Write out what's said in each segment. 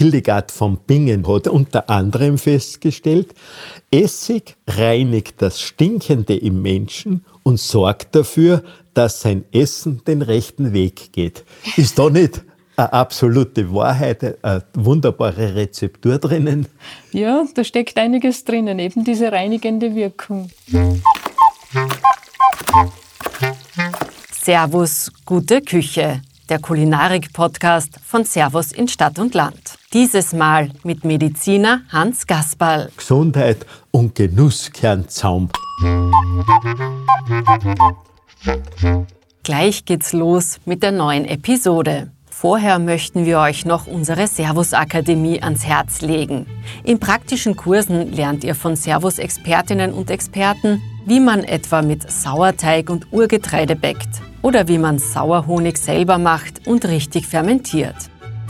Hildegard von Bingen hat unter anderem festgestellt, Essig reinigt das Stinkende im Menschen und sorgt dafür, dass sein Essen den rechten Weg geht. Ist da nicht eine absolute Wahrheit, eine wunderbare Rezeptur drinnen? Ja, da steckt einiges drinnen, eben diese reinigende Wirkung. Servus, gute Küche der Kulinarik-Podcast von Servus in Stadt und Land. Dieses Mal mit Mediziner Hans Gasperl. Gesundheit und Genuss kehren Zaum. Gleich geht's los mit der neuen Episode. Vorher möchten wir euch noch unsere Servus Akademie ans Herz legen. In praktischen Kursen lernt ihr von Servus Expertinnen und Experten, wie man etwa mit Sauerteig und Urgetreide bäckt oder wie man Sauerhonig selber macht und richtig fermentiert.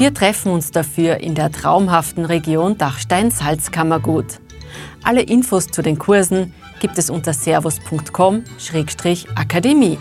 Wir treffen uns dafür in der traumhaften Region Dachstein-Salzkammergut. Alle Infos zu den Kursen gibt es unter servus.com-akademie.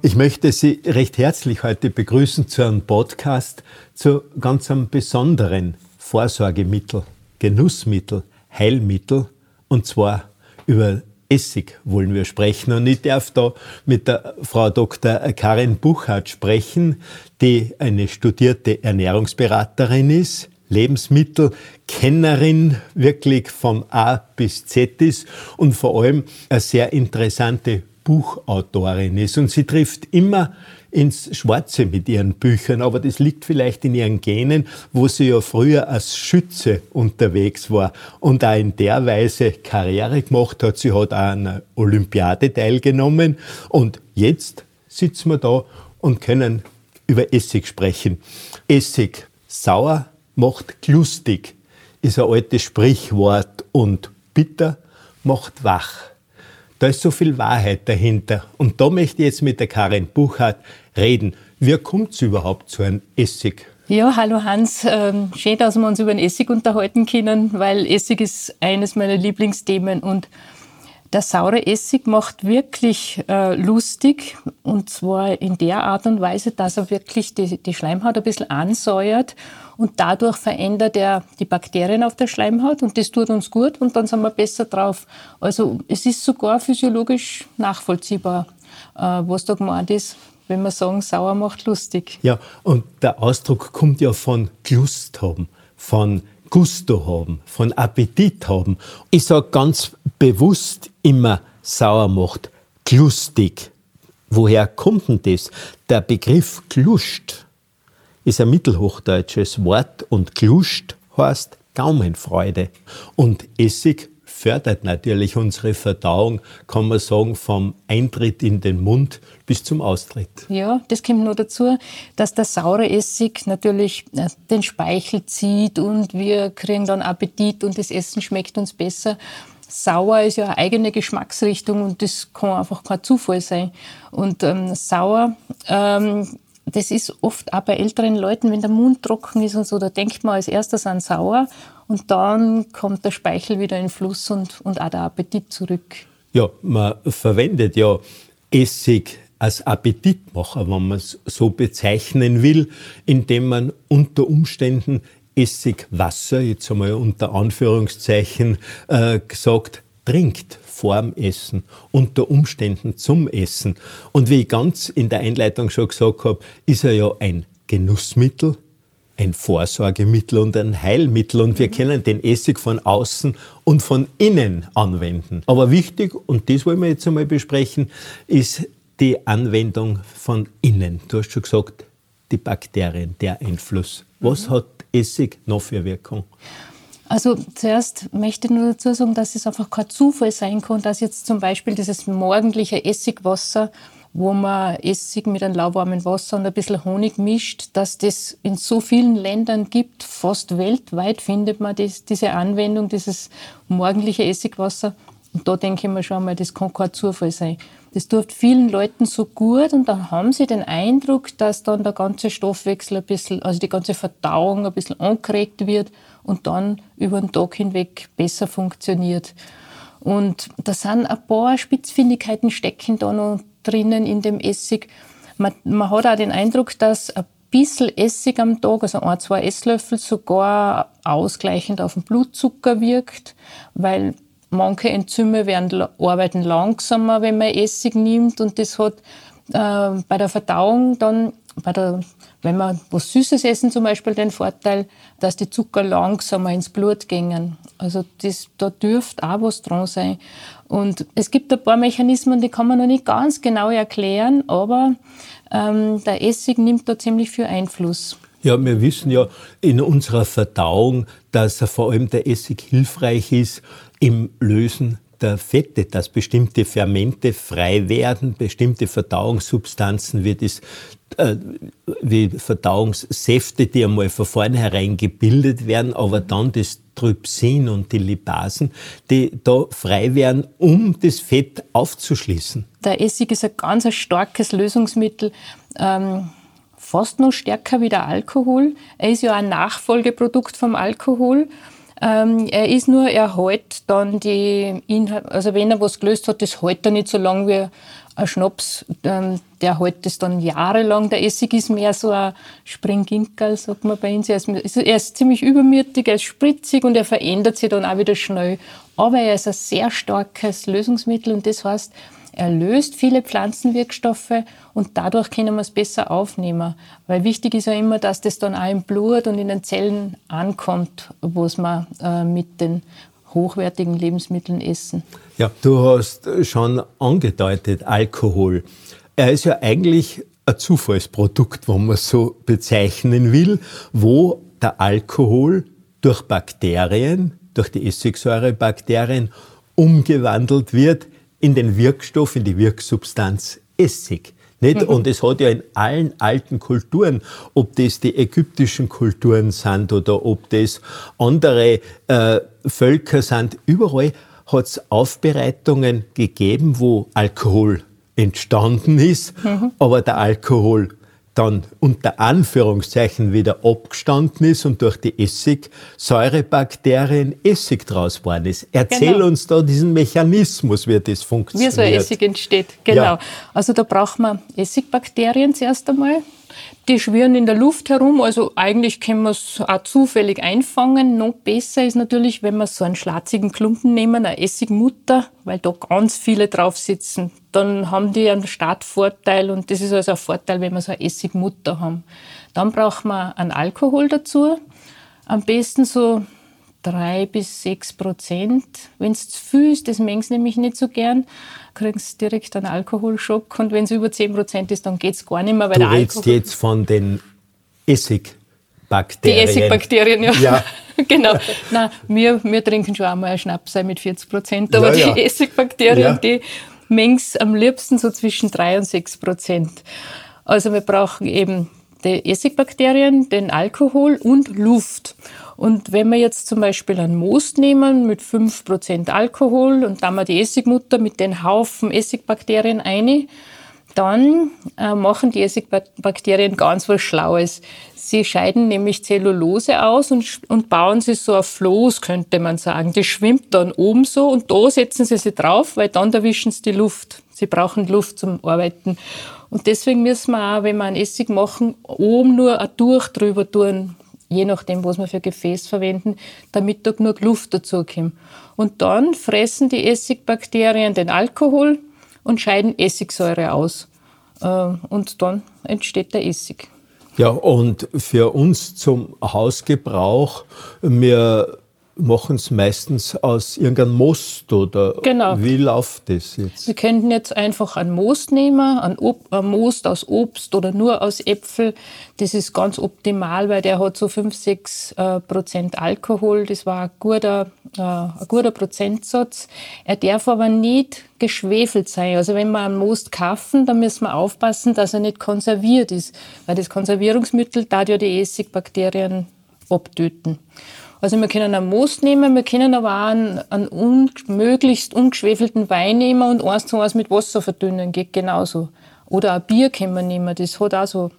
Ich möchte Sie recht herzlich heute begrüßen zu einem Podcast zu ganz einem besonderen Vorsorgemittel, Genussmittel, Heilmittel und zwar über Essig wollen wir sprechen. Und ich darf da mit der Frau Dr. Karin Buchhardt sprechen, die eine studierte Ernährungsberaterin ist, Lebensmittelkennerin wirklich vom A bis Z ist und vor allem eine sehr interessante Buchautorin ist. Und sie trifft immer ins Schwarze mit ihren Büchern, aber das liegt vielleicht in ihren Genen, wo sie ja früher als Schütze unterwegs war und auch in der Weise Karriere gemacht hat. Sie hat auch an einer Olympiade teilgenommen und jetzt sitzen wir da und können über Essig sprechen. Essig sauer macht lustig, ist ein altes Sprichwort und bitter macht wach. Da ist so viel Wahrheit dahinter. Und da möchte ich jetzt mit der Karin Buchhardt reden. Wie kommt es überhaupt zu einem Essig? Ja, hallo Hans. Ähm, schön, dass wir uns über den Essig unterhalten können, weil Essig ist eines meiner Lieblingsthemen und der saure Essig macht wirklich äh, lustig und zwar in der Art und Weise, dass er wirklich die, die Schleimhaut ein bisschen ansäuert und dadurch verändert er die Bakterien auf der Schleimhaut und das tut uns gut und dann sind wir besser drauf. Also es ist sogar physiologisch nachvollziehbar, äh, was da gemeint ist, wenn wir sagen, sauer macht lustig. Ja, und der Ausdruck kommt ja von Lust haben, von Gusto haben, von Appetit haben. Ich sage ganz bewusst immer, sauer macht lustig. Woher kommt denn das? Der Begriff Klust ist ein mittelhochdeutsches Wort und Klust heißt Gaumenfreude. Und Essig fördert natürlich unsere Verdauung, kann man sagen, vom Eintritt in den Mund bis zum Austritt. Ja, das kommt nur dazu, dass der saure Essig natürlich äh, den Speichel zieht und wir kriegen dann Appetit und das Essen schmeckt uns besser. Sauer ist ja eine eigene Geschmacksrichtung und das kann einfach kein Zufall sein. Und ähm, sauer ähm, das ist oft auch bei älteren Leuten, wenn der Mund trocken ist und so, da denkt man als erstes an sauer und dann kommt der Speichel wieder in Fluss und, und auch der Appetit zurück. Ja, man verwendet ja Essig als Appetitmacher, wenn man es so bezeichnen will, indem man unter Umständen Essigwasser, jetzt einmal unter Anführungszeichen äh, gesagt, trinkt vorm Essen, unter Umständen zum Essen. Und wie ich ganz in der Einleitung schon gesagt habe, ist er ja ein Genussmittel, ein Vorsorgemittel und ein Heilmittel. Und wir können den Essig von außen und von innen anwenden. Aber wichtig, und das wollen wir jetzt einmal besprechen, ist die Anwendung von innen. Du hast schon gesagt, die Bakterien, der Einfluss. Was mhm. hat Essig noch für Wirkung? Also zuerst möchte ich nur dazu sagen, dass es einfach kein Zufall sein kann, dass jetzt zum Beispiel dieses morgendliche Essigwasser, wo man Essig mit einem lauwarmen Wasser und ein bisschen Honig mischt, dass das in so vielen Ländern gibt, fast weltweit findet man das, diese Anwendung, dieses morgendliche Essigwasser. Und da denke ich mir schon mal, das kann kein Zufall sein. Das tut vielen Leuten so gut und dann haben sie den Eindruck, dass dann der ganze Stoffwechsel ein bisschen, also die ganze Verdauung ein bisschen angeregt wird und dann über den Tag hinweg besser funktioniert. Und da sind ein paar Spitzfindigkeiten stecken da noch drinnen in dem Essig. Man, man hat auch den Eindruck, dass ein bisschen Essig am Tag, also ein, zwei Esslöffel, sogar ausgleichend auf den Blutzucker wirkt, weil manche Enzyme werden, arbeiten langsamer, wenn man Essig nimmt und das hat äh, bei der Verdauung dann, bei der, wenn man was Süßes essen zum Beispiel, den Vorteil, dass die Zucker langsamer ins Blut gingen. Also das, da dürfte auch was dran sein. Und es gibt ein paar Mechanismen, die kann man noch nicht ganz genau erklären, aber ähm, der Essig nimmt da ziemlich viel Einfluss. Ja, wir wissen ja in unserer Verdauung, dass vor allem der Essig hilfreich ist im Lösen der Fette, dass bestimmte Fermente frei werden, bestimmte Verdauungssubstanzen wie, das, äh, wie Verdauungssäfte, die einmal von vornherein gebildet werden, aber dann das Trypsin und die Lipasen, die da frei werden, um das Fett aufzuschließen. Der Essig ist ein ganz starkes Lösungsmittel. Ähm fast noch stärker wie der Alkohol. Er ist ja ein Nachfolgeprodukt vom Alkohol. Ähm, er ist nur, er hält dann die Inhalte, also wenn er was gelöst hat, das hält er nicht so lange wie ein Schnaps, ähm, der hält das dann jahrelang. Der Essig ist mehr so ein Springginkel, sagt man bei uns. Er ist, er ist ziemlich übermütig, er ist spritzig und er verändert sich dann auch wieder schnell. Aber er ist ein sehr starkes Lösungsmittel und das heißt, er löst viele Pflanzenwirkstoffe und dadurch können wir es besser aufnehmen. Weil wichtig ist ja immer, dass das dann auch im Blut und in den Zellen ankommt, was wir äh, mit den hochwertigen Lebensmitteln essen. Ja, du hast schon angedeutet, Alkohol. Er ist ja eigentlich ein Zufallsprodukt, wenn man so bezeichnen will, wo der Alkohol durch Bakterien, durch die Essigsäurebakterien umgewandelt wird in den Wirkstoff, in die Wirksubstanz Essig. Nicht? Mhm. Und es hat ja in allen alten Kulturen, ob das die ägyptischen Kulturen sind oder ob das andere äh, Völker sind, überall hat es Aufbereitungen gegeben, wo Alkohol entstanden ist, mhm. aber der Alkohol dann unter Anführungszeichen wieder abgestanden ist und durch die Essigsäurebakterien Essig draus geworden ist. Erzähl genau. uns da diesen Mechanismus, wie das funktioniert. Wie so ein Essig entsteht, genau. Ja. Also da braucht man Essigbakterien zuerst einmal. Die schwirren in der Luft herum, also eigentlich können wir es auch zufällig einfangen. Noch besser ist natürlich, wenn wir so einen schlatzigen Klumpen nehmen, eine Essigmutter, weil da ganz viele drauf sitzen. Dann haben die einen Startvorteil und das ist also ein Vorteil, wenn wir so eine Essigmutter haben. Dann brauchen wir einen Alkohol dazu. Am besten so drei bis sechs Prozent. Wenn es zu viel ist, das mengen nämlich nicht so gern, kriegst du direkt einen Alkoholschock. Und wenn es über zehn Prozent ist, dann geht es gar nicht mehr. Weil du redest jetzt von den Essigbakterien. Die Essigbakterien, ja. ja. genau. Nein, wir, wir trinken schon einmal einen Schnaps mit 40 Prozent, aber ja, ja. die Essigbakterien, die mengen am liebsten so zwischen drei und sechs Prozent. Also wir brauchen eben die Essigbakterien, den Alkohol und Luft. Und wenn wir jetzt zum Beispiel einen Most nehmen mit 5% Alkohol und dann mal die Essigmutter mit den Haufen Essigbakterien ein, dann äh, machen die Essigbakterien ganz was Schlaues. Sie scheiden nämlich Zellulose aus und, und bauen sie so auf Floß, könnte man sagen. Die schwimmt dann oben so und da setzen sie sie drauf, weil dann erwischen sie die Luft. Sie brauchen Luft zum Arbeiten. Und deswegen müssen wir auch, wenn wir einen Essig machen, oben nur ein Tuch drüber tun, je nachdem, was wir für Gefäß verwenden, damit da genug Luft dazukommt. Und dann fressen die Essigbakterien den Alkohol und scheiden Essigsäure aus. Äh, und dann entsteht der Essig. Ja, und für uns zum Hausgebrauch, wir machen es meistens aus irgendeinem Most oder genau. wie läuft das jetzt? Wir könnten jetzt einfach einen Most nehmen, einen, einen Most aus Obst oder nur aus Äpfel. Das ist ganz optimal, weil der hat so 5, 6 äh, Prozent Alkohol. Das war ein guter, äh, ein guter Prozentsatz. Er darf aber nicht geschwefelt sein. Also wenn wir einen Most kaufen, dann müssen wir aufpassen, dass er nicht konserviert ist, weil das Konservierungsmittel da ja die Essigbakterien abtöten. Also wir können einen Most nehmen, wir können aber auch einen, einen un, möglichst ungeschwefelten Wein nehmen und eins zu eins mit Wasser verdünnen, geht genauso. Oder ein Bier können wir nehmen, das hat auch so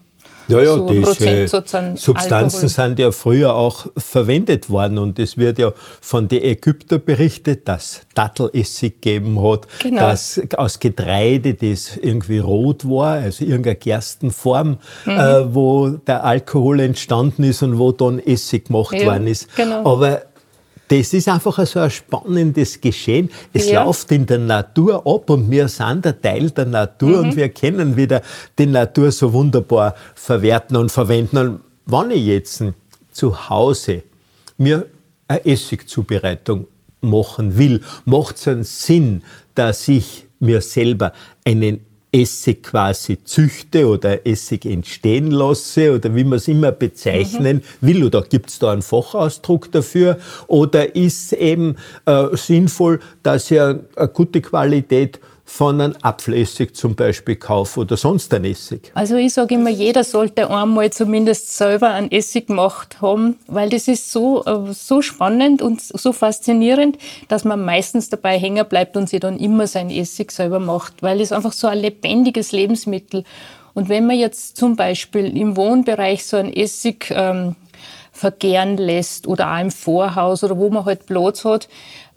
Ja, ja, so diese Substanzen Alkohol. sind ja früher auch verwendet worden und es wird ja von den Ägyptern berichtet, dass Dattelessig gegeben hat, genau. dass aus Getreide, das irgendwie rot war, also irgendeine Gerstenform, mhm. äh, wo der Alkohol entstanden ist und wo dann Essig gemacht ja, worden ist. Genau. Aber das ist einfach so ein spannendes Geschehen. Es ja. läuft in der Natur ab und wir sind ein Teil der Natur mhm. und wir können wieder die Natur so wunderbar verwerten und verwenden. Und wenn ich jetzt zu Hause mir eine Essigzubereitung machen will, macht es einen Sinn, dass ich mir selber einen Essig quasi züchte oder Essig entstehen lasse oder wie man es immer bezeichnen mhm. will. Oder gibt es da einen Fachausdruck dafür? Oder ist eben äh, sinnvoll, dass ich eine, eine gute Qualität von einem Apfelessig zum Beispiel kaufe oder sonst ein Essig? Also ich sage immer, jeder sollte einmal zumindest selber einen Essig gemacht haben, weil das ist so, äh, so spannend und so faszinierend, dass man meistens dabei hängen bleibt und sich dann immer sein Essig selber macht, weil es einfach so ein lebendiges Lebensmittel und wenn man jetzt zum Beispiel im Wohnbereich so ein Essig ähm, vergären lässt oder auch im Vorhaus oder wo man halt Platz hat,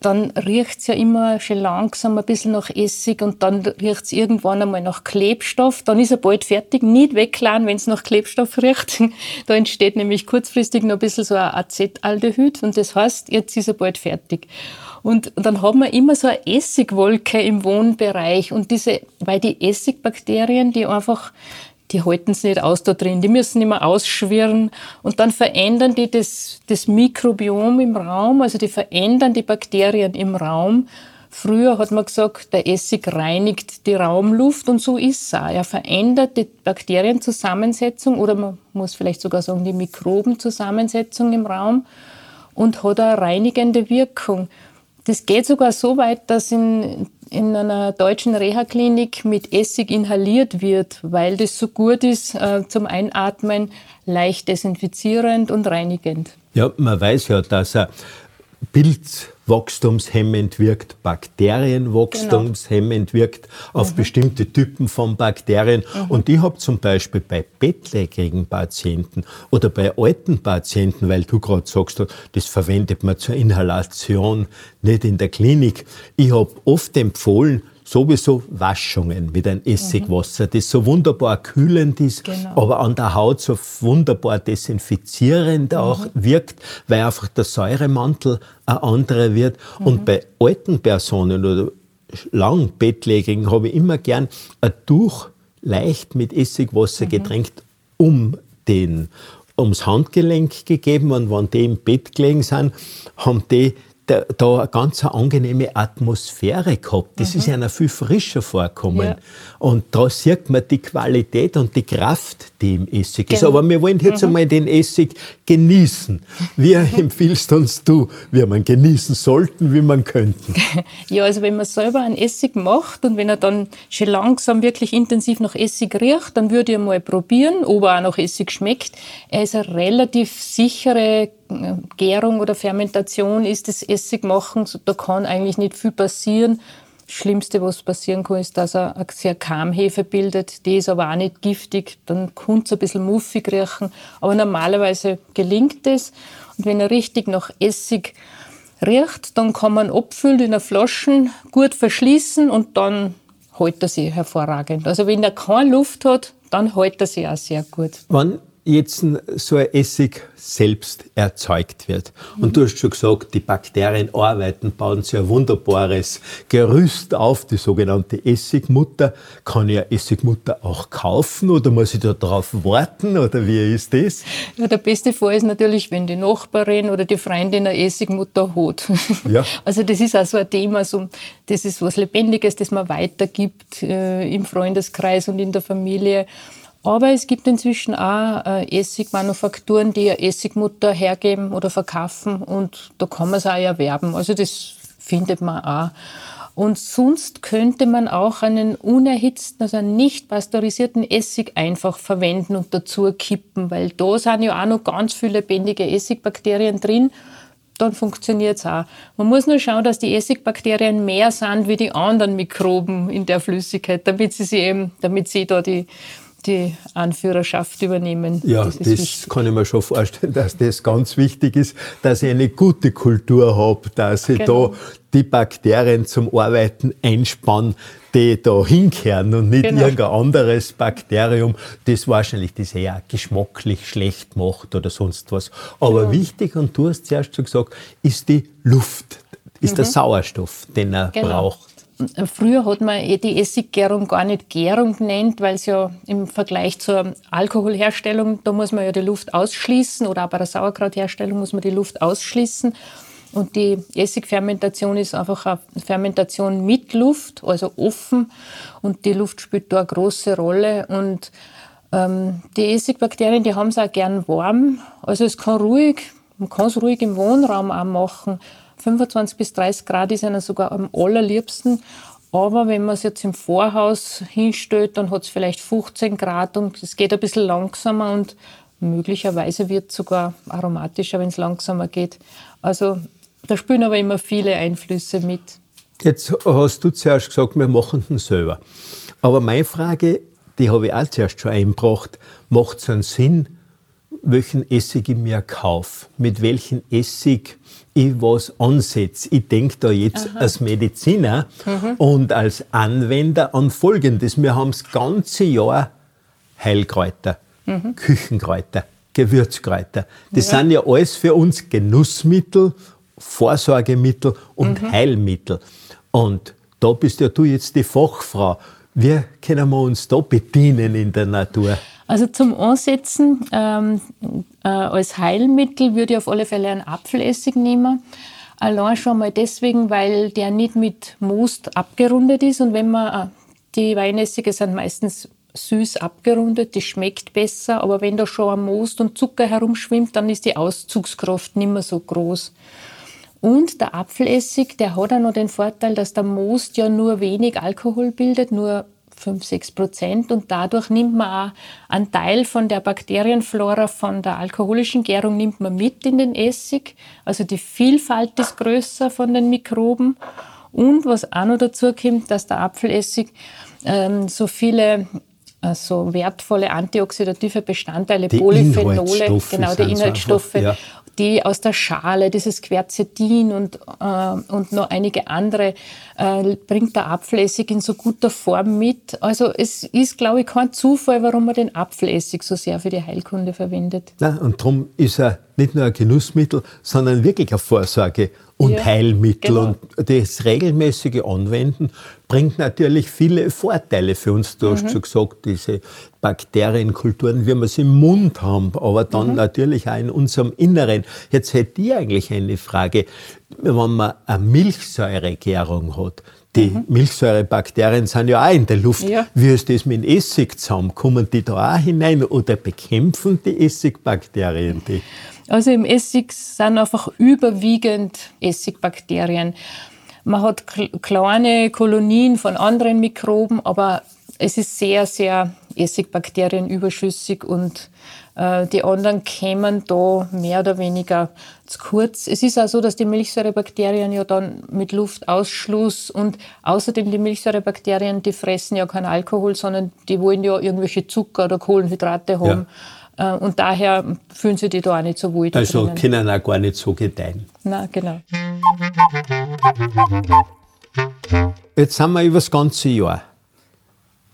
dann riecht's ja immer schon langsam ein bisschen nach Essig und dann riecht's irgendwann einmal nach Klebstoff. Dann ist er bald fertig. Nicht wegladen, wenn's nach Klebstoff riecht. da entsteht nämlich kurzfristig noch ein bisschen so ein Acetaldehyd und das heißt, jetzt ist er bald fertig. Und dann haben wir immer so eine Essigwolke im Wohnbereich und diese, weil die Essigbakterien, die einfach die halten es nicht aus da drin, die müssen immer ausschwirren und dann verändern die das, das Mikrobiom im Raum, also die verändern die Bakterien im Raum. Früher hat man gesagt, der Essig reinigt die Raumluft und so ist auch. Er verändert die Bakterienzusammensetzung oder man muss vielleicht sogar sagen die Mikrobenzusammensetzung im Raum und hat eine reinigende Wirkung. Das geht sogar so weit, dass in in einer deutschen Reha-Klinik mit Essig inhaliert wird, weil das so gut ist äh, zum Einatmen, leicht desinfizierend und reinigend. Ja, man weiß ja, dass er Pilzwachstumshemmend wirkt, Bakterienwachstumshemmend genau. wirkt auf mhm. bestimmte Typen von Bakterien. Mhm. Und ich habe zum Beispiel bei bettlägerigen Patienten oder bei alten Patienten, weil du gerade sagst, das verwendet man zur Inhalation, nicht in der Klinik. Ich habe oft empfohlen, sowieso Waschungen mit einem Essigwasser, das so wunderbar kühlend ist, genau. aber an der Haut so wunderbar desinfizierend mhm. auch wirkt, weil einfach der Säuremantel ein anderer wird. Mhm. Und bei alten Personen oder lang Bettlägerigen habe ich immer gern ein Tuch leicht mit Essigwasser mhm. getränkt um den ums Handgelenk gegeben und wenn die im Bett gelegen sind, haben die da, da eine ganz angenehme Atmosphäre gehabt. Das mhm. ist einer viel frischer vorkommen. Ja. Und da sieht man die Qualität und die Kraft, die im Essig genau. ist. Aber wir wollen jetzt mhm. einmal den Essig genießen. Wie empfiehlst uns du, wie man genießen sollten, wie man könnten? Ja, also wenn man selber einen Essig macht und wenn er dann schon langsam wirklich intensiv nach Essig riecht, dann würde ich mal probieren, ob er auch nach Essig schmeckt. Er ist eine relativ sichere Gärung oder Fermentation ist das Essigmachen, da kann eigentlich nicht viel passieren. Das Schlimmste, was passieren kann, ist, dass er eine sehr Kamhefe bildet. Die ist aber auch nicht giftig. Dann kann es ein bisschen muffig riechen. Aber normalerweise gelingt es. Und wenn er richtig nach Essig riecht, dann kann man abfüllen in der Flaschen, gut verschließen und dann hält er sich hervorragend. Also wenn er keine Luft hat, dann hält er sich auch sehr gut. Wann jetzt so ein Essig selbst erzeugt wird. Und mhm. du hast schon gesagt, die Bakterien arbeiten, bauen ein wunderbares Gerüst auf, die sogenannte Essigmutter. Kann ich eine Essigmutter auch kaufen oder muss ich da drauf warten oder wie ist das? Ja, der beste Fall ist natürlich, wenn die Nachbarin oder die Freundin eine Essigmutter hat. Ja. Also das ist auch so ein Thema, so, das ist was Lebendiges, das man weitergibt äh, im Freundeskreis und in der Familie. Aber es gibt inzwischen auch äh, Essigmanufakturen, die Essigmutter hergeben oder verkaufen und da kann man es auch erwerben. Also das findet man auch. Und sonst könnte man auch einen unerhitzten, also einen nicht pasteurisierten Essig einfach verwenden und dazu kippen, weil da sind ja auch noch ganz viele lebendige Essigbakterien drin. Dann funktioniert es auch. Man muss nur schauen, dass die Essigbakterien mehr sind wie die anderen Mikroben in der Flüssigkeit, damit sie, sie eben, damit sie da die, die Anführerschaft übernehmen. Ja, das, das kann ich mir schon vorstellen, dass das ganz wichtig ist, dass ich eine gute Kultur habe, dass ich genau. da die Bakterien zum Arbeiten einspanne, die da hinkehren und nicht genau. irgendein anderes Bakterium, das wahrscheinlich das eher geschmacklich schlecht macht oder sonst was. Aber genau. wichtig, und du hast zuerst schon gesagt, ist die Luft, ist mhm. der Sauerstoff, den er genau. braucht. Früher hat man eh die Essiggärung gar nicht Gärung genannt, weil es ja im Vergleich zur Alkoholherstellung, da muss man ja die Luft ausschließen oder auch bei der Sauerkrautherstellung muss man die Luft ausschließen. Und die Essigfermentation ist einfach eine Fermentation mit Luft, also offen. Und die Luft spielt da eine große Rolle. Und ähm, die Essigbakterien, die haben es auch gern warm. Also es kann ruhig, man kann es ruhig im Wohnraum auch machen. 25 bis 30 Grad ist einer sogar am allerliebsten. Aber wenn man es jetzt im Vorhaus hinstellt, dann hat es vielleicht 15 Grad und es geht ein bisschen langsamer und möglicherweise wird es sogar aromatischer, wenn es langsamer geht. Also da spielen aber immer viele Einflüsse mit. Jetzt hast du zuerst gesagt, wir machen den selber. Aber meine Frage, die habe ich auch zuerst schon eingebracht, macht es einen Sinn, welchen Essig ich mir kaufe? Mit welchem Essig ich was ansetze. Ich denke da jetzt Aha. als Mediziner mhm. und als Anwender an Folgendes. Wir haben das ganze Jahr Heilkräuter, mhm. Küchenkräuter, Gewürzkräuter. Das ja. sind ja alles für uns Genussmittel, Vorsorgemittel und mhm. Heilmittel. Und da bist ja du jetzt die Fachfrau. Wie können wir uns da bedienen in der Natur? Also zum Ansetzen ähm, äh, als Heilmittel würde ich auf alle Fälle einen Apfelessig nehmen. Allein schon mal deswegen, weil der nicht mit Most abgerundet ist. Und wenn man, äh, die Weinessige sind meistens süß abgerundet, die schmeckt besser. Aber wenn da schon ein Most und Zucker herumschwimmt, dann ist die Auszugskraft nicht mehr so groß. Und der Apfelessig, der hat auch noch den Vorteil, dass der Most ja nur wenig Alkohol bildet, nur 5, 6 Prozent. Und dadurch nimmt man auch einen Teil von der Bakterienflora von der alkoholischen Gärung nimmt man mit in den Essig. Also die Vielfalt ist größer von den Mikroben. Und was auch noch dazu kommt, dass der Apfelessig ähm, so viele also wertvolle antioxidative Bestandteile, die Polyphenole, genau die Inhaltsstoffe, ja die aus der Schale, dieses Quercetin und, äh, und noch einige andere, äh, bringt der Apfelessig in so guter Form mit. Also es ist, glaube ich, kein Zufall, warum man den Apfelessig so sehr für die Heilkunde verwendet. Ja, und darum ist er nicht nur ein Genussmittel, sondern wirklich eine Vorsorge und ja, Heilmittel. Genau. Und das regelmäßige Anwenden bringt natürlich viele Vorteile für uns. Du mhm. hast schon gesagt, diese Bakterienkulturen, wie wir sie im Mund haben, aber dann mhm. natürlich auch in unserem Inneren. Jetzt hätte ich eigentlich eine Frage, wenn man eine Milchsäuregärung hat, die mhm. Milchsäurebakterien sind ja auch in der Luft. Ja. Wie ist das mit dem Essig zusammen? Kommen die da auch hinein oder bekämpfen die Essigbakterien die? Also im Essig sind einfach überwiegend Essigbakterien. Man hat kleine Kolonien von anderen Mikroben, aber es ist sehr, sehr Essigbakterien überschüssig und äh, die anderen kämen da mehr oder weniger zu kurz. Es ist auch so, dass die Milchsäurebakterien ja dann mit Luftausschluss und außerdem die Milchsäurebakterien, die fressen ja keinen Alkohol, sondern die wollen ja irgendwelche Zucker oder Kohlenhydrate haben. Ja. Äh, und daher fühlen sie die da auch nicht so wohl. Also drinnen. können auch gar nicht so gedeihen. Na, genau. Jetzt sind wir über das ganze Jahr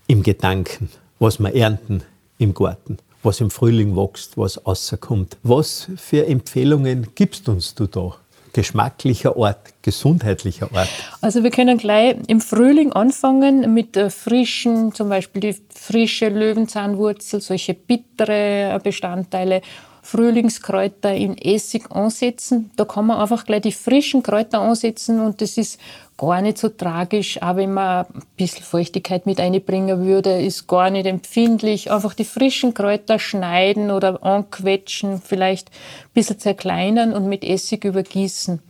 im Gedanken, was wir ernten im Garten was im Frühling wächst, was rauskommt. Was für Empfehlungen gibst uns du da? Geschmacklicher Art, gesundheitlicher Art? Also wir können gleich im Frühling anfangen mit der frischen, zum Beispiel die frische Löwenzahnwurzel, solche bittere Bestandteile Frühlingskräuter in Essig ansetzen. Da kann man einfach gleich die frischen Kräuter ansetzen und das ist gar nicht so tragisch, auch wenn man ein bisschen Feuchtigkeit mit einbringen würde, ist gar nicht empfindlich. Einfach die frischen Kräuter schneiden oder anquetschen, vielleicht ein bisschen zerkleinern und mit Essig übergießen.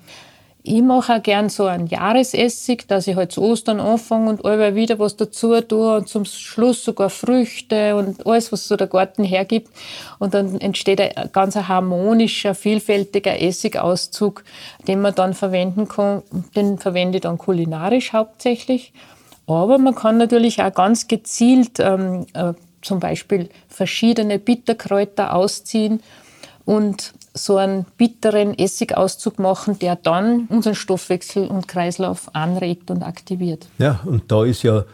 Ich mache auch gern so einen Jahresessig, dass ich halt zu Ostern anfange und immer wieder was dazu tue und zum Schluss sogar Früchte und alles, was so der Garten hergibt. Und dann entsteht ein ganz harmonischer, vielfältiger Essigauszug, den man dann verwenden kann. Den verwende ich dann kulinarisch hauptsächlich. Aber man kann natürlich auch ganz gezielt ähm, zum Beispiel verschiedene Bitterkräuter ausziehen und so einen bitteren Essigauszug machen, der dann unseren Stoffwechsel und Kreislauf anregt und aktiviert. Ja, und da ist ja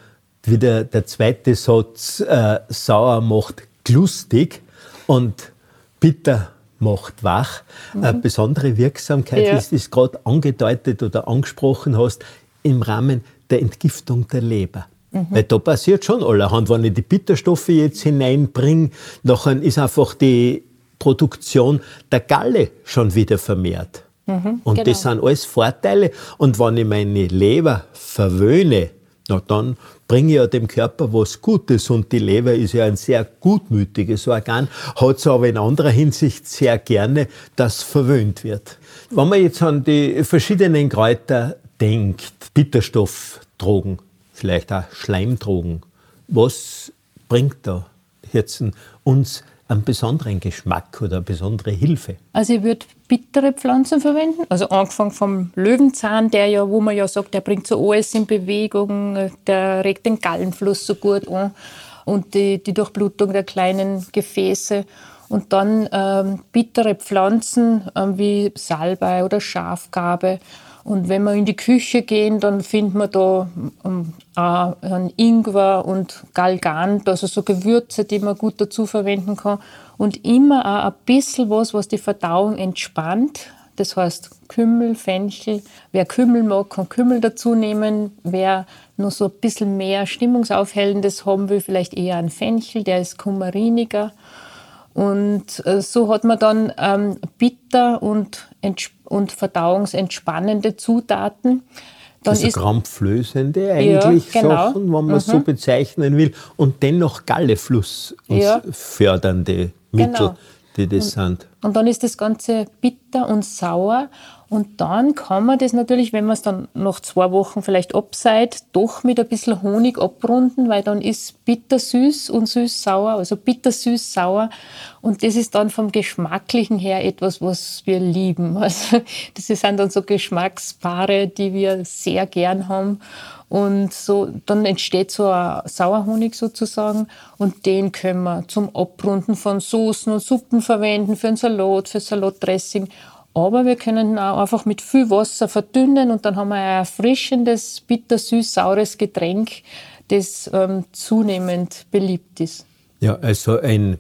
wieder der zweite Satz, äh, sauer macht lustig und bitter macht wach. Mhm. Eine besondere Wirksamkeit, ja. wie du es gerade angedeutet oder angesprochen hast, im Rahmen der Entgiftung der Leber. Mhm. Weil da passiert schon allerhand. Wenn ich die Bitterstoffe jetzt hineinbringe, dann ist einfach die Produktion der Galle schon wieder vermehrt. Mhm, und genau. das sind alles Vorteile. Und wenn ich meine Leber verwöhne, na dann bringe ich ja dem Körper was Gutes. Und die Leber ist ja ein sehr gutmütiges Organ, hat es aber in anderer Hinsicht sehr gerne, dass verwöhnt wird. Wenn man jetzt an die verschiedenen Kräuter denkt, Bitterstoffdrogen, vielleicht auch Schleimdrogen, was bringt da jetzt uns einen besonderen Geschmack oder eine besondere Hilfe? Also ich würde bittere Pflanzen verwenden, also angefangen vom Löwenzahn, der ja, wo man ja sagt, der bringt so alles in Bewegung, der regt den Gallenfluss so gut an und die, die Durchblutung der kleinen Gefäße. Und dann ähm, bittere Pflanzen ähm, wie Salbei oder Schafgarbe und wenn wir in die Küche gehen, dann findet man da ähm, auch Ingwer und Galgant, also so Gewürze, die man gut dazu verwenden kann. Und immer auch ein bisschen was, was die Verdauung entspannt. Das heißt Kümmel, Fenchel. Wer Kümmel mag, kann Kümmel dazu nehmen. Wer noch so ein bisschen mehr Stimmungsaufhellendes haben will, vielleicht eher einen Fenchel, der ist kummeriniger. Und äh, so hat man dann ähm, bitter und, und verdauungsentspannende Zutaten. Dann also ist krampflösende eigentlich ja, genau. Sachen, wenn man mhm. so bezeichnen will. Und dennoch Gallefluss ja. fördernde Mittel, genau. Die das und, sind. Und dann ist das Ganze bitter und sauer. Und dann kann man das natürlich, wenn man es dann nach zwei Wochen vielleicht abseit, doch mit ein bisschen Honig abrunden, weil dann ist bittersüß und süß-sauer, also bittersüß-sauer. Und das ist dann vom Geschmacklichen her etwas, was wir lieben. Also das sind dann so Geschmackspaare, die wir sehr gern haben. Und so, dann entsteht so ein Sauerhonig sozusagen und den können wir zum Abrunden von Soßen und Suppen verwenden, für einen Salat, für Salatdressing aber wir können ihn auch einfach mit viel Wasser verdünnen und dann haben wir ein erfrischendes, bitter-süß-saures Getränk, das ähm, zunehmend beliebt ist. Ja, also ein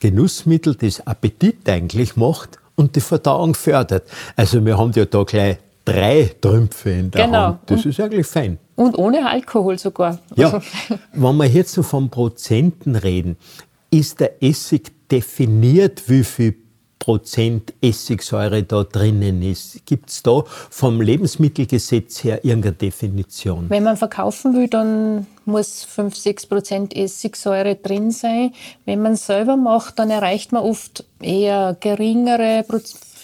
Genussmittel, das Appetit eigentlich macht und die Verdauung fördert. Also wir haben ja da gleich drei Trümpfe in der genau. Hand. Das und, ist eigentlich fein. Und ohne Alkohol sogar. Ja, also wenn wir jetzt so von Prozenten reden, ist der Essig definiert, wie viel Prozent Essigsäure da drinnen ist. Gibt es da vom Lebensmittelgesetz her irgendeine Definition? Wenn man verkaufen will, dann muss 5, 6 Prozent Essigsäure drin sein. Wenn man selber macht, dann erreicht man oft eher geringere,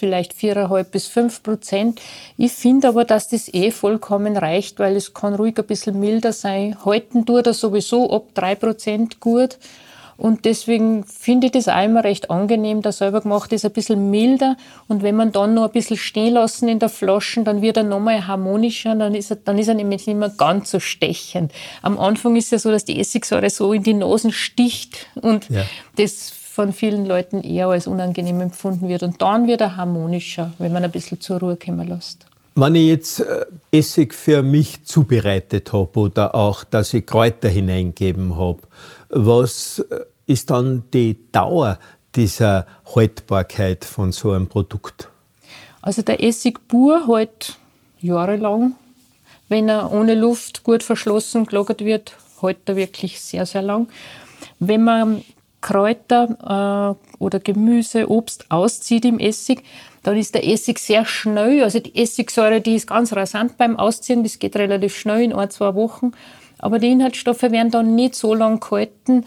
vielleicht 4,5 bis 5 Prozent. Ich finde aber, dass das eh vollkommen reicht, weil es kann ruhig ein bisschen milder sein. Halten tut er sowieso ab 3 Prozent gut. Und deswegen finde ich das auch immer recht angenehm. Der selber gemacht ist ein bisschen milder. Und wenn man dann noch ein bisschen stehen lassen in der Flasche, dann wird er nochmal harmonischer. Dann ist er, dann ist er nämlich nicht mehr ganz so stechend. Am Anfang ist es ja so, dass die Essigsäure so in die Nasen sticht und ja. das von vielen Leuten eher als unangenehm empfunden wird. Und dann wird er harmonischer, wenn man ein bisschen zur Ruhe kommen lässt. Wenn ich jetzt äh, Essig für mich zubereitet habe oder auch, dass ich Kräuter hineingeben habe, was äh, ist dann die Dauer dieser Haltbarkeit von so einem Produkt? Also der Essig pur hält jahrelang. Wenn er ohne Luft gut verschlossen gelagert wird, hält er wirklich sehr, sehr lang. Wenn man Kräuter äh, oder Gemüse, Obst auszieht im Essig, dann ist der Essig sehr schnell. Also die Essigsäure, die ist ganz rasant beim Ausziehen, das geht relativ schnell in ein, zwei Wochen. Aber die Inhaltsstoffe werden dann nicht so lang gehalten.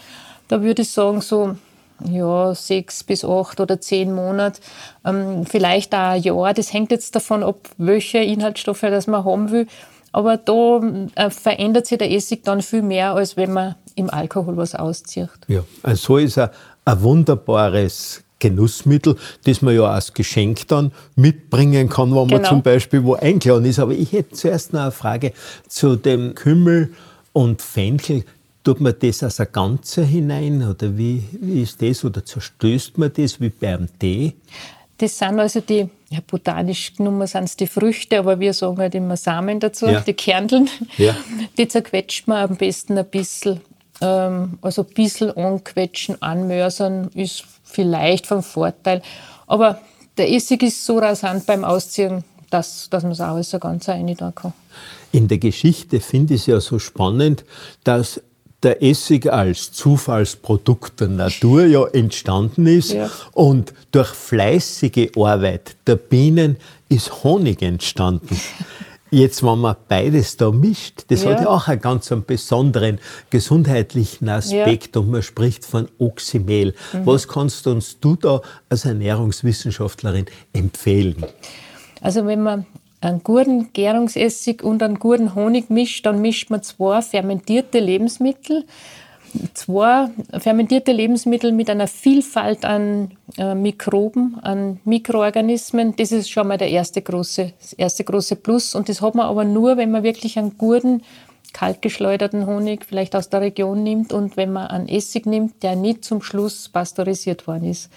Da würde ich sagen, so ja, sechs bis acht oder zehn Monate, ähm, vielleicht auch ein Jahr. Das hängt jetzt davon ab, welche Inhaltsstoffe das man haben will. Aber da äh, verändert sich der Essig dann viel mehr, als wenn man im Alkohol was auszieht. Ja, also so ist er ein wunderbares Genussmittel, das man ja als Geschenk dann mitbringen kann, wenn man genau. zum Beispiel wo eingeladen ist. Aber ich hätte zuerst noch eine Frage zu dem Kümmel und Fenchel Tut man das als ein Ganze hinein oder wie, wie ist das? Oder zerstößt man das wie beim Tee? Das sind also die, ja, botanisch genommen sind es die Früchte, aber wir sagen halt immer Samen dazu, ja. die Kerneln. Ja. Die zerquetscht man am besten ein bisschen. Ähm, also ein bisschen anquetschen, anmörsern ist vielleicht vom Vorteil. Aber der Essig ist so rasant beim Ausziehen, dass, dass man es auch alles so ganz rein kann. In der Geschichte finde ich es ja so spannend, dass der Essig als Zufallsprodukt der Natur ja entstanden ist ja. und durch fleißige Arbeit der Bienen ist Honig entstanden. Jetzt, wenn man beides da mischt, das ja. hat ja auch einen ganz einen besonderen gesundheitlichen Aspekt ja. und man spricht von Oxymel. Mhm. Was kannst uns du da als Ernährungswissenschaftlerin empfehlen? Also wenn man einen guten Gärungsessig und einen guten Honig mischt, dann mischt man zwei fermentierte Lebensmittel. Zwei fermentierte Lebensmittel mit einer Vielfalt an äh, Mikroben, an Mikroorganismen. Das ist schon mal der erste große, das erste große Plus. Und das hat man aber nur, wenn man wirklich einen guten, kaltgeschleuderten Honig vielleicht aus der Region nimmt und wenn man einen Essig nimmt, der nicht zum Schluss pasteurisiert worden ist.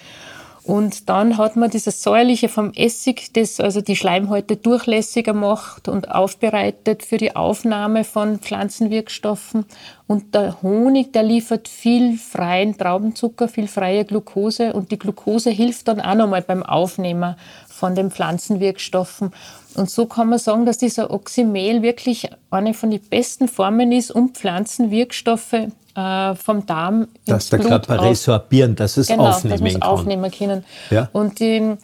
Und dann hat man dieses Säuerliche vom Essig, das also die Schleimhäute durchlässiger macht und aufbereitet für die Aufnahme von Pflanzenwirkstoffen. Und der Honig, der liefert viel freien Traubenzucker, viel freie Glucose. Und die Glucose hilft dann auch nochmal beim Aufnehmen von den Pflanzenwirkstoffen. Und so kann man sagen, dass dieser Oxymel wirklich eine von den besten Formen ist, um Pflanzenwirkstoffe äh, vom Darm Dass der Blut Körper resorbieren, dass es genau, aufnehmen dass kann. aufnehmen können. Ja. Und die,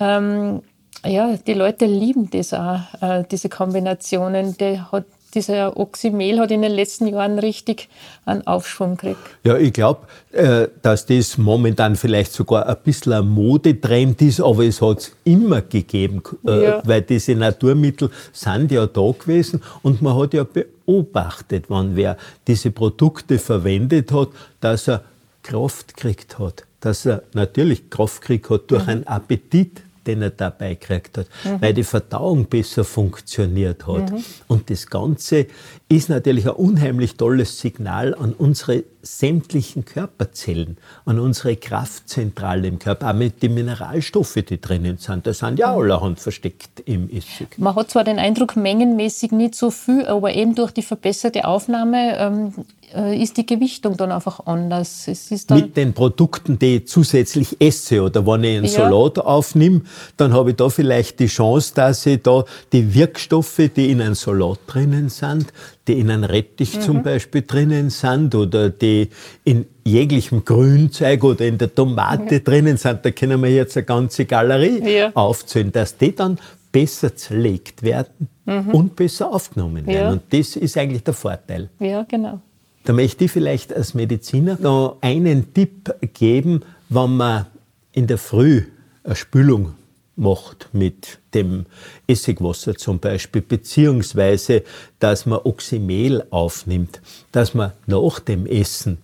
ähm, ja, die Leute lieben das auch, äh, diese Kombinationen. Der hat dieser Oxymel hat in den letzten Jahren richtig einen Aufschwung gekriegt. Ja, ich glaube, äh, dass das momentan vielleicht sogar ein bisschen ein Modetrend ist, aber es hat es immer gegeben, äh, ja. weil diese Naturmittel sind ja da gewesen und man hat ja beobachtet, wann wer diese Produkte verwendet hat, dass er Kraft gekriegt hat, dass er natürlich Kraft gekriegt hat durch mhm. einen Appetit den er dabei gekriegt hat, mhm. weil die Verdauung besser funktioniert hat. Mhm. Und das Ganze ist natürlich ein unheimlich tolles Signal an unsere sämtlichen Körperzellen, an unsere Kraftzentrale im Körper, auch mit den Mineralstoffen, die drinnen sind. Da sind ja mhm. allerhand versteckt im Essig. Man hat zwar den Eindruck, mengenmäßig nicht so viel, aber eben durch die verbesserte Aufnahme ähm, äh, ist die Gewichtung dann einfach anders. Mit den Produkten, die ich zusätzlich esse oder wenn ich einen ja. Salat aufnehme, dann habe ich da vielleicht die Chance, dass ich da die Wirkstoffe, die in einem Salat drinnen sind, die in einem Rettich mhm. zum Beispiel drinnen sind oder die in jeglichem Grünzeug oder in der Tomate mhm. drinnen sind, da können wir jetzt eine ganze Galerie ja. aufzählen, dass die dann besser zerlegt werden mhm. und besser aufgenommen werden. Ja. Und das ist eigentlich der Vorteil. Ja, genau. Da möchte ich vielleicht als Mediziner noch einen Tipp geben, wenn man in der Früh eine Spülung macht mit dem Essigwasser zum Beispiel, beziehungsweise dass man Oxymel aufnimmt, dass man nach dem Essen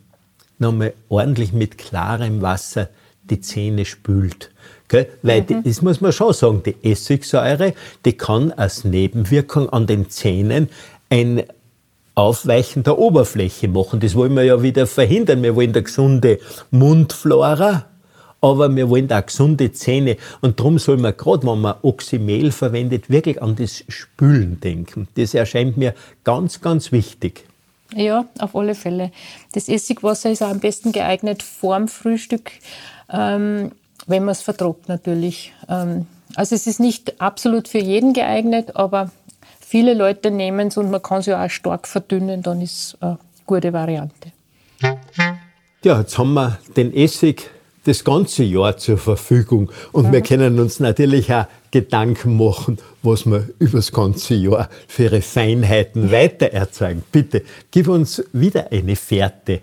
nochmal ordentlich mit klarem Wasser die Zähne spült. Gell? Weil mhm. das muss man schon sagen, die Essigsäure, die kann als Nebenwirkung an den Zähnen ein Aufweichen der Oberfläche machen. Das wollen wir ja wieder verhindern. Wir wollen eine gesunde Mundflora, aber wir wollen auch gesunde Zähne. Und darum soll man gerade, wenn man Oxymel verwendet, wirklich an das Spülen denken. Das erscheint mir ganz, ganz wichtig. Ja, auf alle Fälle. Das Essigwasser ist auch am besten geeignet vorm Frühstück, ähm, wenn man es vertrocknet natürlich. Ähm, also es ist nicht absolut für jeden geeignet, aber viele Leute nehmen es und man kann es ja auch stark verdünnen, dann ist es eine gute Variante. Ja, jetzt haben wir den Essig das ganze Jahr zur Verfügung und mhm. wir können uns natürlich auch Gedanken machen, was wir über das ganze Jahr für ihre Feinheiten weiter erzeugen. Bitte, gib uns wieder eine Fährte.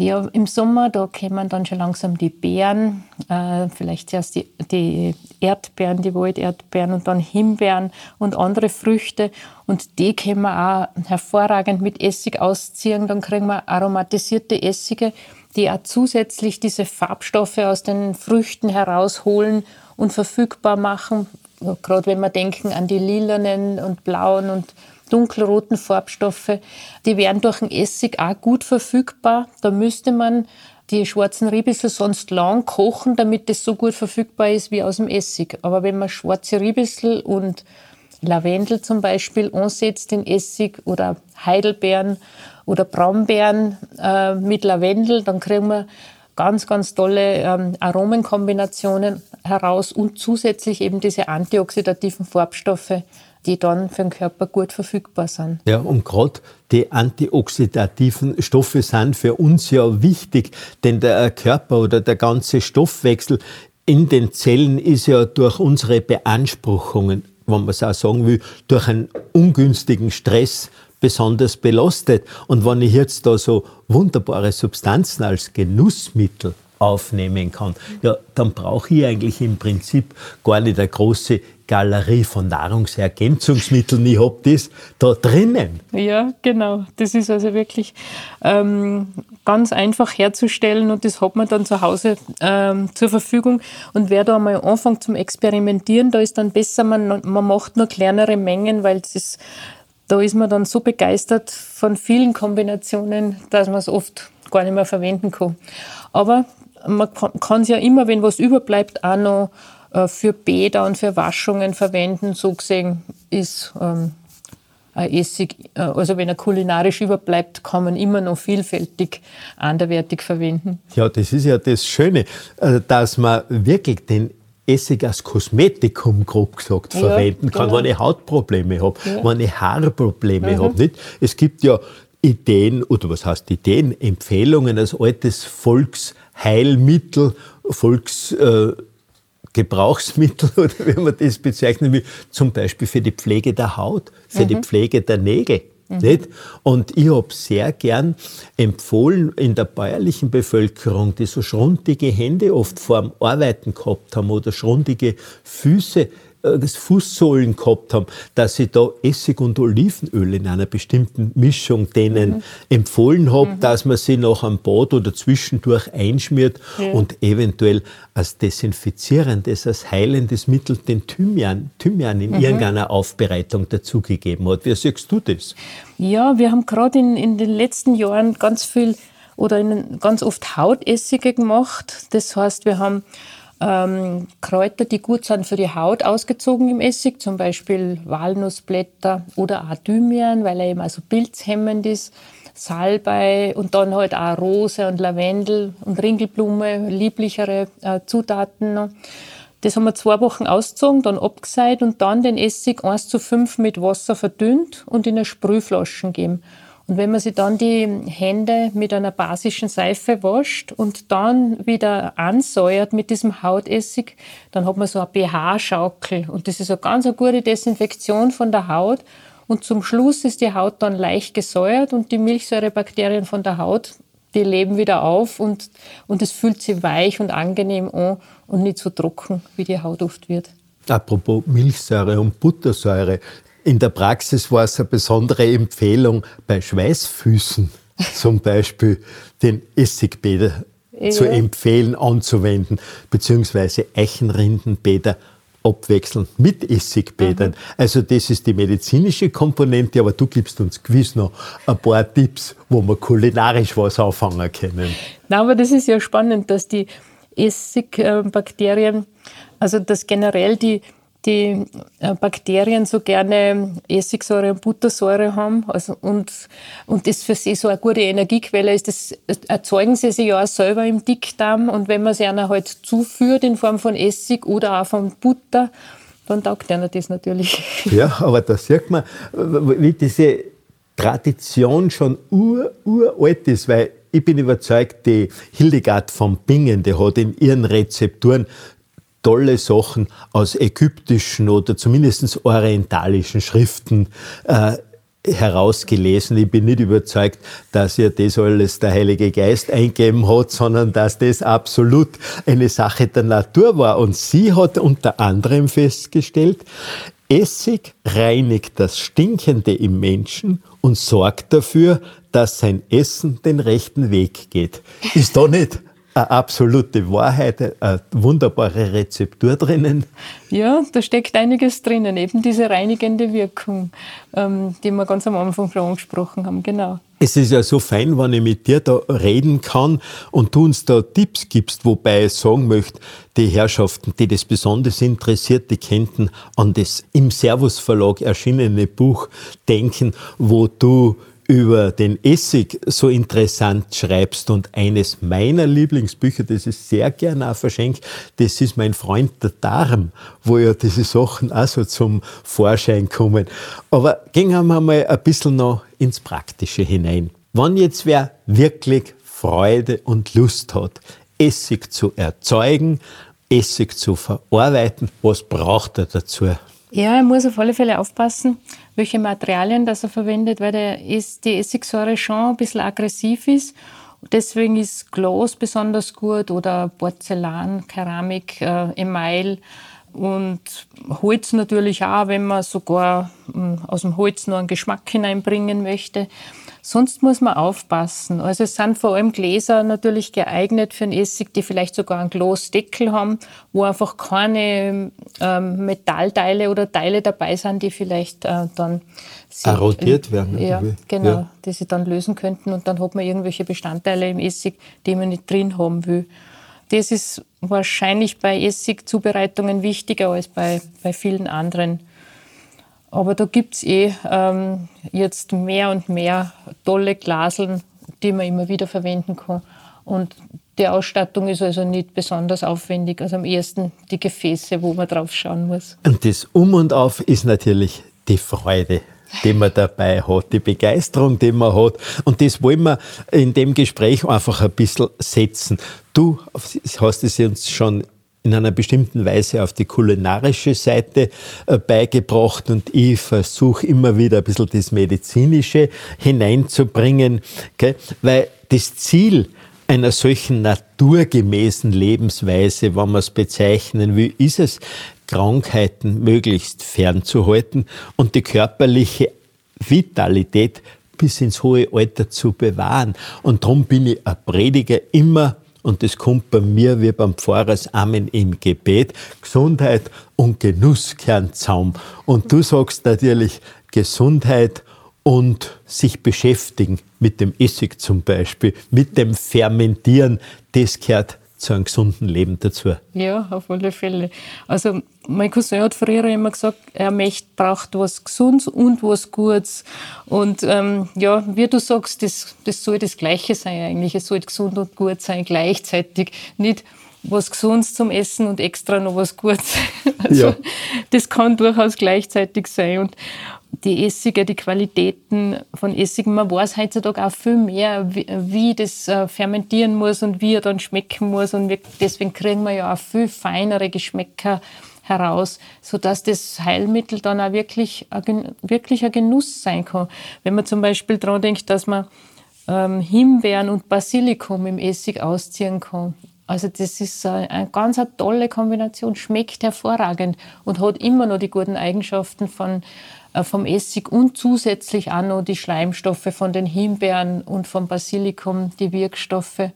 Ja, im Sommer, da kommen dann schon langsam die Beeren, äh, vielleicht zuerst die, die Erdbeeren, die Walderdbeeren und dann Himbeeren und andere Früchte. Und die können wir auch hervorragend mit Essig ausziehen. Dann kriegen wir aromatisierte Essige, die auch zusätzlich diese Farbstoffe aus den Früchten herausholen und verfügbar machen. Gerade wenn wir denken an die lilanen und blauen und dunkelroten Farbstoffe, die wären durch den Essig auch gut verfügbar. Da müsste man die schwarzen Riebissel sonst lang kochen, damit das so gut verfügbar ist wie aus dem Essig. Aber wenn man schwarze Riebissel und Lavendel zum Beispiel ansetzt in Essig oder Heidelbeeren oder Brombeeren äh, mit Lavendel, dann kriegen wir ganz, ganz tolle ähm, Aromenkombinationen heraus und zusätzlich eben diese antioxidativen Farbstoffe, die dann für den Körper gut verfügbar sind. Ja, und gerade die antioxidativen Stoffe sind für uns ja wichtig, denn der Körper oder der ganze Stoffwechsel in den Zellen ist ja durch unsere Beanspruchungen, wenn man es auch sagen will, durch einen ungünstigen Stress besonders belastet. Und wenn ich jetzt da so wunderbare Substanzen als Genussmittel aufnehmen kann, ja, dann brauche ich eigentlich im Prinzip gar nicht eine große Galerie von Nahrungsergänzungsmitteln. Ich habe das da drinnen. Ja, genau. Das ist also wirklich ähm, ganz einfach herzustellen und das hat man dann zu Hause ähm, zur Verfügung. Und wer da einmal anfängt zum Experimentieren, da ist dann besser, man, man macht nur kleinere Mengen, weil das ist, da ist man dann so begeistert von vielen Kombinationen, dass man es oft gar nicht mehr verwenden kann. Aber man kann es ja immer, wenn was überbleibt, auch noch äh, für Bäder und für Waschungen verwenden. So gesehen ist ähm, ein Essig, äh, also wenn er kulinarisch überbleibt, kann man immer noch vielfältig anderwertig verwenden. Ja, das ist ja das Schöne, äh, dass man wirklich den Essig als Kosmetikum, grob gesagt, ja, verwenden kann, genau. wenn ich Hautprobleme habe, ja. wenn ich Haarprobleme mhm. habe. Es gibt ja Ideen, oder was heißt Ideen, Empfehlungen als altes Volksheilmittel, Volksgebrauchsmittel äh, oder wie man das bezeichnen will, zum Beispiel für die Pflege der Haut, für mhm. die Pflege der Nägel. Mhm. Nicht? Und ich habe sehr gern empfohlen in der bäuerlichen Bevölkerung, die so schrundige Hände oft vor dem Arbeiten gehabt haben oder schrundige Füße, Fußsohlen gehabt haben, dass ich da Essig und Olivenöl in einer bestimmten Mischung denen mhm. empfohlen habe, mhm. dass man sie nach einem Bad oder zwischendurch einschmiert ja. und eventuell als desinfizierendes, als heilendes Mittel den Thymian, Thymian in mhm. irgendeiner Aufbereitung dazugegeben hat. Wie siehst du das? Ja, wir haben gerade in, in den letzten Jahren ganz viel oder in, ganz oft Hautessige gemacht. Das heißt, wir haben ähm, Kräuter, die gut sind für die Haut, ausgezogen im Essig, zum Beispiel Walnussblätter oder auch Thymian, weil er eben also pilzhemmend ist, Salbei und dann halt auch Rose und Lavendel und Ringelblume, lieblichere äh, Zutaten noch. Das haben wir zwei Wochen ausgezogen, dann abgeseit und dann den Essig 1 zu 5 mit Wasser verdünnt und in eine Sprühflaschen geben. Und wenn man sich dann die Hände mit einer basischen Seife wascht und dann wieder ansäuert mit diesem Hautessig, dann hat man so eine pH-Schaukel. Und das ist eine ganz eine gute Desinfektion von der Haut. Und zum Schluss ist die Haut dann leicht gesäuert und die Milchsäurebakterien von der Haut, die leben wieder auf und, und es fühlt sich weich und angenehm an und nicht so trocken, wie die Haut oft wird. Apropos Milchsäure und Buttersäure. In der Praxis war es eine besondere Empfehlung, bei Schweißfüßen zum Beispiel den Essigbäder ja. zu empfehlen, anzuwenden, beziehungsweise Eichenrindenbäder abwechseln mit Essigbädern. Mhm. Also das ist die medizinische Komponente, aber du gibst uns gewiss noch ein paar Tipps, wo wir kulinarisch was anfangen können. Na, aber das ist ja spannend, dass die Essigbakterien, also dass generell die die äh, Bakterien so gerne Essigsäure und Buttersäure haben also und, und das für sie so eine gute Energiequelle ist, das erzeugen sie sich ja auch selber im Dickdarm und wenn man sie einer halt zuführt in Form von Essig oder auch von Butter, dann taugt einer das natürlich. Ja, aber da sieht man, wie diese Tradition schon ur, uralt ist, weil ich bin überzeugt, die Hildegard von Bingen, die hat in ihren Rezepturen tolle Sachen aus ägyptischen oder zumindest orientalischen Schriften äh, herausgelesen. Ich bin nicht überzeugt, dass ihr das alles der Heilige Geist eingeben hat, sondern dass das absolut eine Sache der Natur war. Und sie hat unter anderem festgestellt, Essig reinigt das Stinkende im Menschen und sorgt dafür, dass sein Essen den rechten Weg geht. Ist da nicht eine absolute Wahrheit, eine wunderbare Rezeptur drinnen. Ja, da steckt einiges drinnen, eben diese reinigende Wirkung, ähm, die wir ganz am Anfang schon angesprochen haben, genau. Es ist ja so fein, wenn ich mit dir da reden kann und du uns da Tipps gibst, wobei ich sagen möchte, die Herrschaften, die das besonders interessiert, die könnten an das im Servus Verlag erschienene Buch denken, wo du über den Essig so interessant schreibst. Und eines meiner Lieblingsbücher, das ich sehr gerne auch verschenke, das ist mein Freund der Darm, wo ja diese Sachen auch so zum Vorschein kommen. Aber gehen wir mal ein bisschen noch ins Praktische hinein. Wann jetzt wer wirklich Freude und Lust hat, Essig zu erzeugen, Essig zu verarbeiten, was braucht er dazu? Ja, er muss auf alle Fälle aufpassen, welche Materialien das er verwendet, weil der ist, die Essigsäure schon ein bisschen aggressiv ist. Deswegen ist Glas besonders gut oder Porzellan, Keramik, äh, Email und Holz natürlich auch, wenn man sogar äh, aus dem Holz nur einen Geschmack hineinbringen möchte. Sonst muss man aufpassen. Also es sind vor allem Gläser natürlich geeignet für einen Essig, die vielleicht sogar einen Glasdeckel haben, wo einfach keine ähm, Metallteile oder Teile dabei sind, die vielleicht äh, dann erodiert werden. Ja, genau, ja. die sie dann lösen könnten und dann hat man irgendwelche Bestandteile im Essig, die man nicht drin haben will. Das ist wahrscheinlich bei Essigzubereitungen wichtiger als bei, bei vielen anderen aber da gibt es eh ähm, jetzt mehr und mehr tolle Glaseln, die man immer wieder verwenden kann. Und die Ausstattung ist also nicht besonders aufwendig. Also am ersten die Gefäße, wo man drauf schauen muss. Und das Um und Auf ist natürlich die Freude die man dabei hat, die Begeisterung, die man hat. Und das wollen wir in dem Gespräch einfach ein bisschen setzen. Du hast es uns schon in einer bestimmten Weise auf die kulinarische Seite äh, beigebracht und ich versuche immer wieder ein bisschen das Medizinische hineinzubringen, okay? weil das Ziel einer solchen naturgemäßen Lebensweise, wenn man es bezeichnen will, ist es, Krankheiten möglichst fernzuhalten und die körperliche Vitalität bis ins hohe Alter zu bewahren. Und darum bin ich ein Prediger immer und das kommt bei mir wie beim Pfarrersamen im Gebet. Gesundheit und Genuss gehören zusammen. Und du sagst natürlich Gesundheit und sich beschäftigen mit dem Essig zum Beispiel, mit dem Fermentieren, das gehört zu einem gesunden Leben dazu. Ja, auf alle Fälle. Also mein Cousin hat früher immer gesagt, er möchte, braucht was Gesundes und was Gutes. Und ähm, ja, wie du sagst, das, das soll das Gleiche sein eigentlich. Es soll gesund und gut sein gleichzeitig. Nicht was Gesundes zum Essen und extra noch was Gutes. Also, ja. Das kann durchaus gleichzeitig sein. Und, die Essige, die Qualitäten von Essigen. Man weiß heutzutage auch viel mehr, wie, wie das äh, fermentieren muss und wie er dann schmecken muss. Und wir, deswegen kriegen wir ja auch viel feinere Geschmäcker heraus, sodass das Heilmittel dann auch wirklich, wirklich ein Genuss sein kann. Wenn man zum Beispiel daran denkt, dass man ähm, Himbeeren und Basilikum im Essig ausziehen kann. Also das ist eine ganz tolle Kombination, schmeckt hervorragend und hat immer noch die guten Eigenschaften von vom Essig und zusätzlich auch noch die Schleimstoffe von den Himbeeren und vom Basilikum, die Wirkstoffe.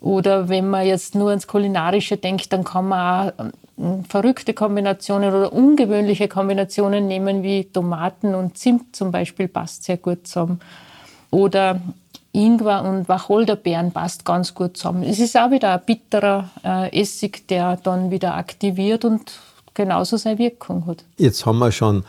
Oder wenn man jetzt nur ans Kulinarische denkt, dann kann man auch ähm, verrückte Kombinationen oder ungewöhnliche Kombinationen nehmen, wie Tomaten und Zimt zum Beispiel, passt sehr gut zusammen. Oder Ingwer und Wacholderbeeren passt ganz gut zusammen. Es ist auch wieder ein bitterer äh, Essig, der dann wieder aktiviert und genauso seine Wirkung hat. Jetzt haben wir schon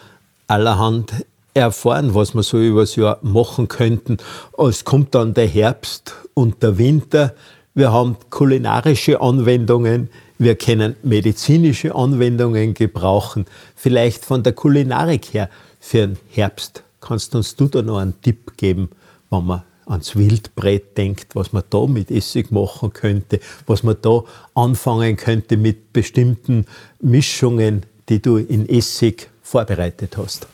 allerhand erfahren, was wir so übers Jahr machen könnten. Es kommt dann der Herbst und der Winter. Wir haben kulinarische Anwendungen, wir können medizinische Anwendungen gebrauchen. Vielleicht von der Kulinarik her für den Herbst. Kannst uns du da noch einen Tipp geben, wenn man ans Wildbrett denkt, was man da mit Essig machen könnte, was man da anfangen könnte mit bestimmten Mischungen, die du in Essig vorbereitet hast?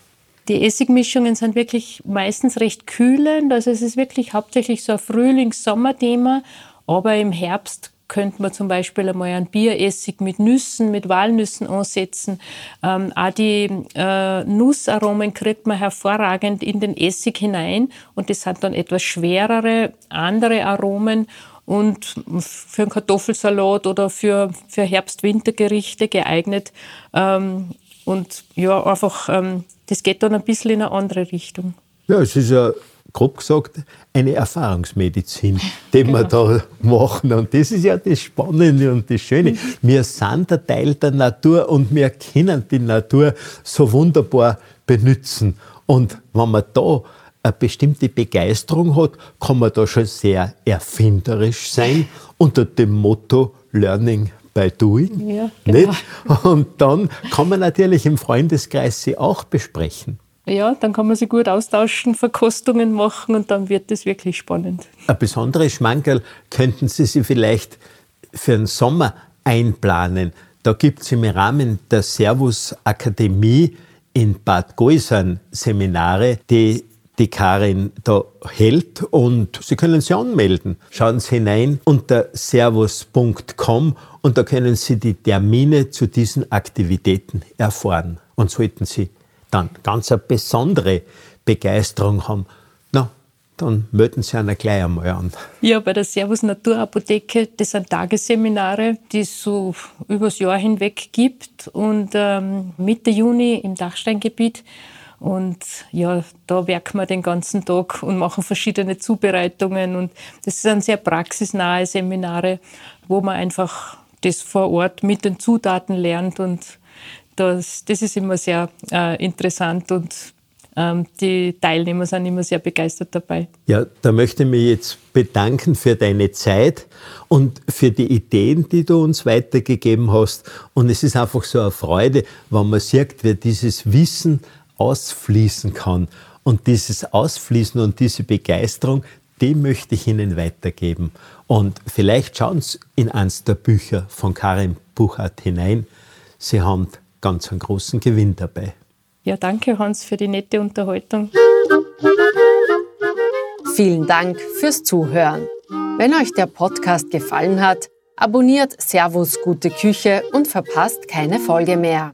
Die Essigmischungen sind wirklich meistens recht kühlend. Also es ist wirklich hauptsächlich so ein Frühlings-Sommer-Thema. Aber im Herbst könnte man zum Beispiel einmal einen Bieressig mit Nüssen, mit Walnüssen ansetzen. Ähm, auch die äh, Nussaromen kriegt man hervorragend in den Essig hinein und das sind dann etwas schwerere, andere Aromen und für einen Kartoffelsalat oder für, für Herbst-Winter-Gerichte geeignet. Ähm, und ja, einfach, ähm, das geht dann ein bisschen in eine andere Richtung. Ja, es ist ja grob gesagt eine Erfahrungsmedizin, die genau. wir da machen. Und das ist ja das Spannende und das Schöne. Wir sind ein Teil der Natur und wir können die Natur so wunderbar benutzen. Und wenn man da eine bestimmte Begeisterung hat, kann man da schon sehr erfinderisch sein unter dem Motto Learning by Doing. Ja, genau. Und dann kann man natürlich im Freundeskreis sie auch besprechen. Ja, dann kann man sich gut austauschen, Verkostungen machen und dann wird es wirklich spannend. Ein besonderes Schmankerl könnten Sie sich vielleicht für den Sommer einplanen. Da gibt es im Rahmen der Servus Akademie in Bad Goisern Seminare, die die Karin da hält und Sie können sich anmelden. Schauen Sie hinein unter servus.com und da können Sie die Termine zu diesen Aktivitäten erfahren. Und sollten Sie dann ganz eine besondere Begeisterung haben, na, dann melden Sie einer gleich einmal an. Ja, bei der Servus Naturapotheke, das sind Tagesseminare, die es so übers Jahr hinweg gibt und ähm, Mitte Juni im Dachsteingebiet und ja, da werken wir den ganzen Tag und machen verschiedene Zubereitungen. Und das sind sehr praxisnahe Seminare, wo man einfach das vor Ort mit den Zutaten lernt. Und das, das ist immer sehr äh, interessant und ähm, die Teilnehmer sind immer sehr begeistert dabei. Ja, da möchte ich mich jetzt bedanken für deine Zeit und für die Ideen, die du uns weitergegeben hast. Und es ist einfach so eine Freude, wenn man sieht, wie dieses Wissen ausfließen kann. Und dieses Ausfließen und diese Begeisterung, die möchte ich Ihnen weitergeben. Und vielleicht schauen Sie in eines der Bücher von Karin Buchert hinein. Sie haben ganz einen großen Gewinn dabei. Ja, danke Hans für die nette Unterhaltung. Vielen Dank fürs Zuhören. Wenn euch der Podcast gefallen hat, abonniert Servus Gute Küche und verpasst keine Folge mehr.